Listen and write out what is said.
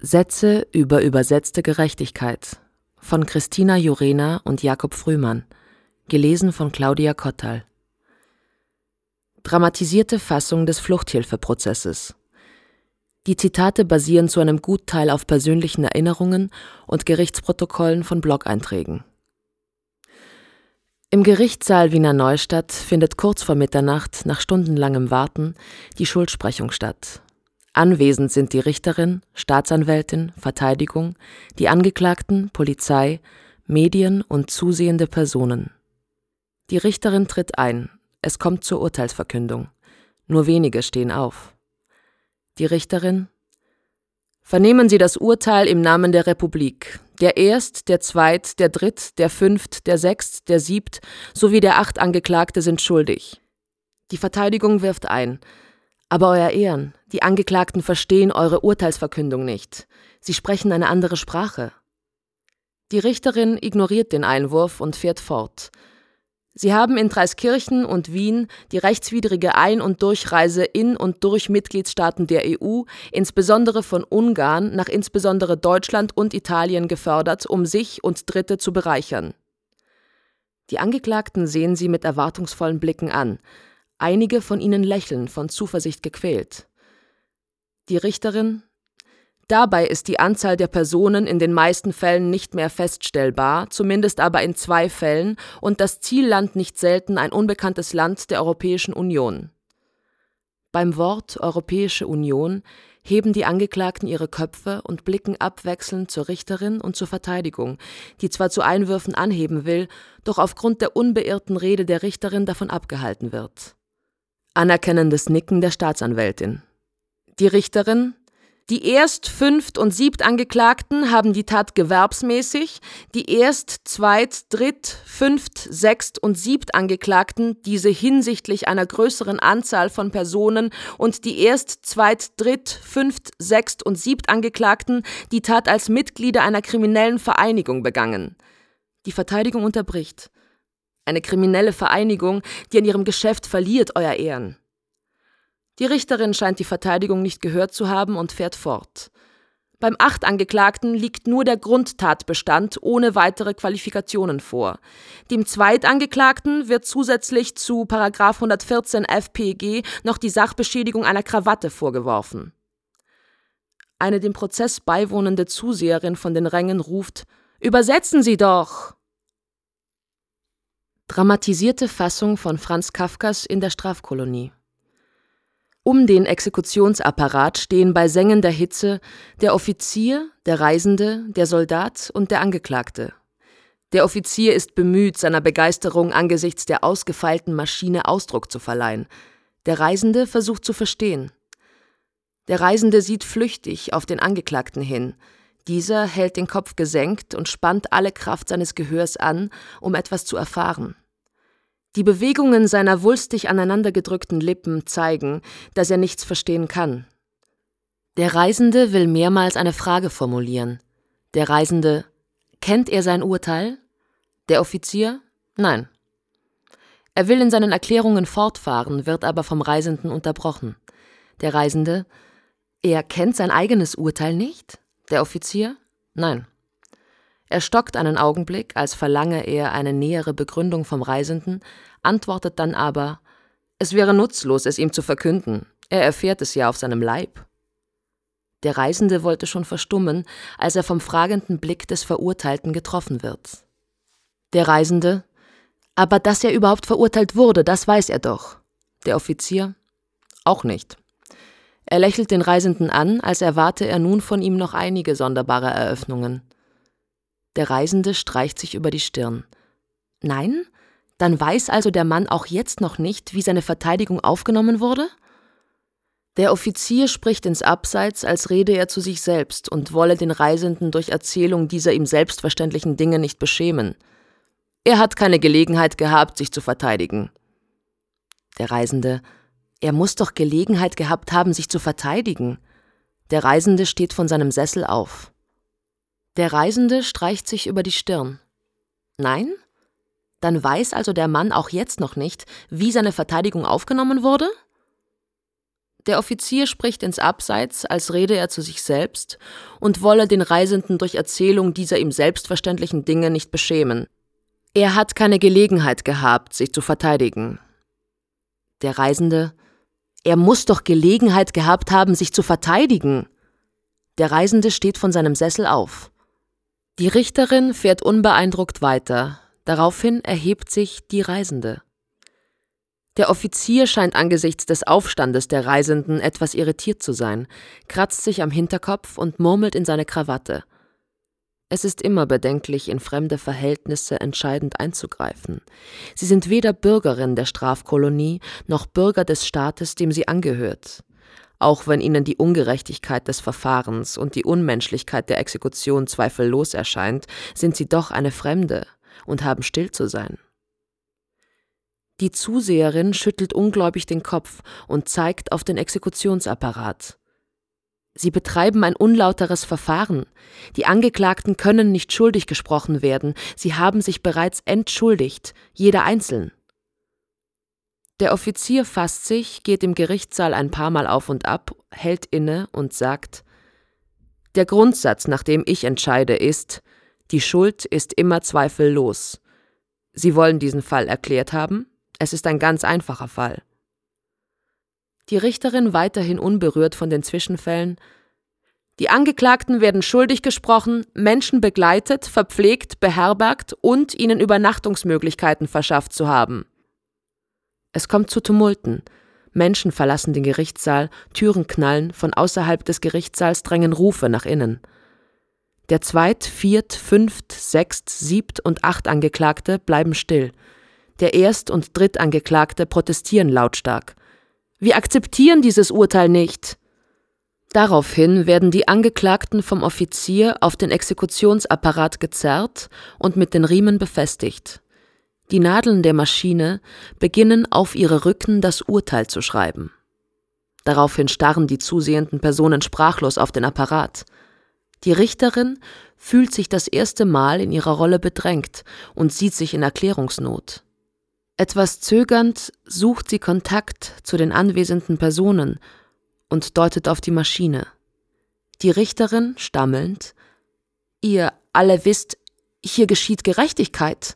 Sätze über übersetzte Gerechtigkeit von Christina Jurena und Jakob Frühmann, gelesen von Claudia Kottal. Dramatisierte Fassung des Fluchthilfeprozesses. Die Zitate basieren zu einem Gutteil auf persönlichen Erinnerungen und Gerichtsprotokollen von Blog-Einträgen. Im Gerichtssaal Wiener Neustadt findet kurz vor Mitternacht nach stundenlangem Warten die Schuldsprechung statt. Anwesend sind die Richterin, Staatsanwältin, Verteidigung, die Angeklagten, Polizei, Medien und zusehende Personen. Die Richterin tritt ein. Es kommt zur Urteilsverkündung. Nur wenige stehen auf. Die Richterin Vernehmen Sie das Urteil im Namen der Republik. Der Erst, der Zweit, der Dritt, der Fünft, der Sechst, der Siebt sowie der Acht Angeklagte sind schuldig. Die Verteidigung wirft ein. Aber Euer Ehren, die Angeklagten verstehen eure Urteilsverkündung nicht. Sie sprechen eine andere Sprache. Die Richterin ignoriert den Einwurf und fährt fort. Sie haben in Dreiskirchen und Wien die rechtswidrige Ein- und Durchreise in und durch Mitgliedstaaten der EU, insbesondere von Ungarn, nach insbesondere Deutschland und Italien gefördert, um sich und Dritte zu bereichern. Die Angeklagten sehen sie mit erwartungsvollen Blicken an. Einige von ihnen lächeln, von Zuversicht gequält. Die Richterin Dabei ist die Anzahl der Personen in den meisten Fällen nicht mehr feststellbar, zumindest aber in zwei Fällen, und das Zielland nicht selten ein unbekanntes Land der Europäischen Union. Beim Wort Europäische Union heben die Angeklagten ihre Köpfe und blicken abwechselnd zur Richterin und zur Verteidigung, die zwar zu Einwürfen anheben will, doch aufgrund der unbeirrten Rede der Richterin davon abgehalten wird. Anerkennendes Nicken der Staatsanwältin. Die Richterin, die Erst-, Fünft- und Siebt-Angeklagten haben die Tat gewerbsmäßig, die Erst-, Zweit-, Dritt-, Fünft-, Sechst- und Siebt-Angeklagten diese hinsichtlich einer größeren Anzahl von Personen und die Erst-, Zweit-, Dritt-, Fünft-, Sechst- und Siebt-Angeklagten die Tat als Mitglieder einer kriminellen Vereinigung begangen. Die Verteidigung unterbricht. Eine kriminelle Vereinigung, die an ihrem Geschäft verliert, Euer Ehren. Die Richterin scheint die Verteidigung nicht gehört zu haben und fährt fort. Beim acht Angeklagten liegt nur der Grundtatbestand ohne weitere Qualifikationen vor. Dem Zweitangeklagten wird zusätzlich zu 114 FPG noch die Sachbeschädigung einer Krawatte vorgeworfen. Eine dem Prozess beiwohnende Zuseherin von den Rängen ruft: Übersetzen Sie doch! Dramatisierte Fassung von Franz Kafkas in der Strafkolonie. Um den Exekutionsapparat stehen bei sengender Hitze der Offizier, der Reisende, der Soldat und der Angeklagte. Der Offizier ist bemüht, seiner Begeisterung angesichts der ausgefeilten Maschine Ausdruck zu verleihen. Der Reisende versucht zu verstehen. Der Reisende sieht flüchtig auf den Angeklagten hin. Dieser hält den Kopf gesenkt und spannt alle Kraft seines Gehörs an, um etwas zu erfahren. Die Bewegungen seiner wulstig aneinandergedrückten Lippen zeigen, dass er nichts verstehen kann. Der Reisende will mehrmals eine Frage formulieren. Der Reisende Kennt er sein Urteil? Der Offizier Nein. Er will in seinen Erklärungen fortfahren, wird aber vom Reisenden unterbrochen. Der Reisende Er kennt sein eigenes Urteil nicht? Der Offizier Nein. Er stockt einen Augenblick, als verlange er eine nähere Begründung vom Reisenden, antwortet dann aber, es wäre nutzlos, es ihm zu verkünden, er erfährt es ja auf seinem Leib. Der Reisende wollte schon verstummen, als er vom fragenden Blick des Verurteilten getroffen wird. Der Reisende, aber dass er überhaupt verurteilt wurde, das weiß er doch. Der Offizier, auch nicht. Er lächelt den Reisenden an, als erwarte er nun von ihm noch einige sonderbare Eröffnungen. Der Reisende streicht sich über die Stirn. Nein? Dann weiß also der Mann auch jetzt noch nicht, wie seine Verteidigung aufgenommen wurde? Der Offizier spricht ins Abseits, als rede er zu sich selbst und wolle den Reisenden durch Erzählung dieser ihm selbstverständlichen Dinge nicht beschämen. Er hat keine Gelegenheit gehabt, sich zu verteidigen. Der Reisende, er muss doch Gelegenheit gehabt haben, sich zu verteidigen. Der Reisende steht von seinem Sessel auf. Der Reisende streicht sich über die Stirn. Nein? Dann weiß also der Mann auch jetzt noch nicht, wie seine Verteidigung aufgenommen wurde? Der Offizier spricht ins Abseits, als rede er zu sich selbst und wolle den Reisenden durch Erzählung dieser ihm selbstverständlichen Dinge nicht beschämen. Er hat keine Gelegenheit gehabt, sich zu verteidigen. Der Reisende Er muss doch Gelegenheit gehabt haben, sich zu verteidigen. Der Reisende steht von seinem Sessel auf. Die Richterin fährt unbeeindruckt weiter, daraufhin erhebt sich die Reisende. Der Offizier scheint angesichts des Aufstandes der Reisenden etwas irritiert zu sein, kratzt sich am Hinterkopf und murmelt in seine Krawatte. Es ist immer bedenklich, in fremde Verhältnisse entscheidend einzugreifen. Sie sind weder Bürgerin der Strafkolonie noch Bürger des Staates, dem sie angehört. Auch wenn ihnen die Ungerechtigkeit des Verfahrens und die Unmenschlichkeit der Exekution zweifellos erscheint, sind sie doch eine Fremde und haben still zu sein. Die Zuseherin schüttelt ungläubig den Kopf und zeigt auf den Exekutionsapparat. Sie betreiben ein unlauteres Verfahren. Die Angeklagten können nicht schuldig gesprochen werden, sie haben sich bereits entschuldigt, jeder einzeln. Der Offizier fasst sich, geht im Gerichtssaal ein paar Mal auf und ab, hält inne und sagt Der Grundsatz, nach dem ich entscheide, ist Die Schuld ist immer zweifellos. Sie wollen diesen Fall erklärt haben? Es ist ein ganz einfacher Fall. Die Richterin weiterhin unberührt von den Zwischenfällen. Die Angeklagten werden schuldig gesprochen, Menschen begleitet, verpflegt, beherbergt und ihnen Übernachtungsmöglichkeiten verschafft zu haben. Es kommt zu Tumulten. Menschen verlassen den Gerichtssaal, Türen knallen, von außerhalb des Gerichtssaals drängen Rufe nach innen. Der Zweit-, Viert-, Fünft-, Sechst-, Siebt- und Acht Angeklagte bleiben still. Der Erst- und Drittangeklagte protestieren lautstark. Wir akzeptieren dieses Urteil nicht. Daraufhin werden die Angeklagten vom Offizier auf den Exekutionsapparat gezerrt und mit den Riemen befestigt. Die Nadeln der Maschine beginnen auf ihre Rücken das Urteil zu schreiben. Daraufhin starren die zusehenden Personen sprachlos auf den Apparat. Die Richterin fühlt sich das erste Mal in ihrer Rolle bedrängt und sieht sich in Erklärungsnot. Etwas zögernd sucht sie Kontakt zu den anwesenden Personen und deutet auf die Maschine. Die Richterin, stammelnd, Ihr alle wisst, hier geschieht Gerechtigkeit.